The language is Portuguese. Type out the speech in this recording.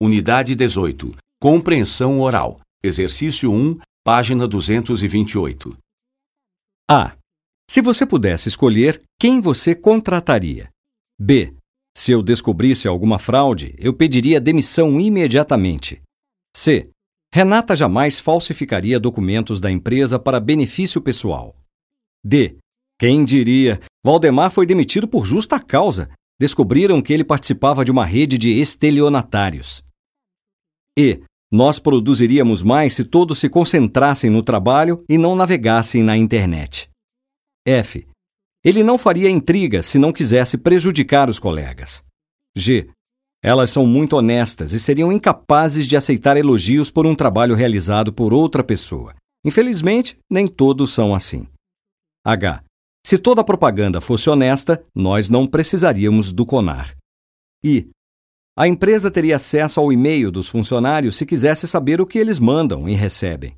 Unidade 18. Compreensão oral. Exercício 1, página 228. A. Se você pudesse escolher, quem você contrataria? B. Se eu descobrisse alguma fraude, eu pediria demissão imediatamente. C. Renata jamais falsificaria documentos da empresa para benefício pessoal. D. Quem diria? Valdemar foi demitido por justa causa. Descobriram que ele participava de uma rede de estelionatários. E. Nós produziríamos mais se todos se concentrassem no trabalho e não navegassem na internet. F. Ele não faria intriga se não quisesse prejudicar os colegas. G. Elas são muito honestas e seriam incapazes de aceitar elogios por um trabalho realizado por outra pessoa. Infelizmente, nem todos são assim. H. Se toda a propaganda fosse honesta, nós não precisaríamos do CONAR. I. A empresa teria acesso ao e-mail dos funcionários se quisesse saber o que eles mandam e recebem.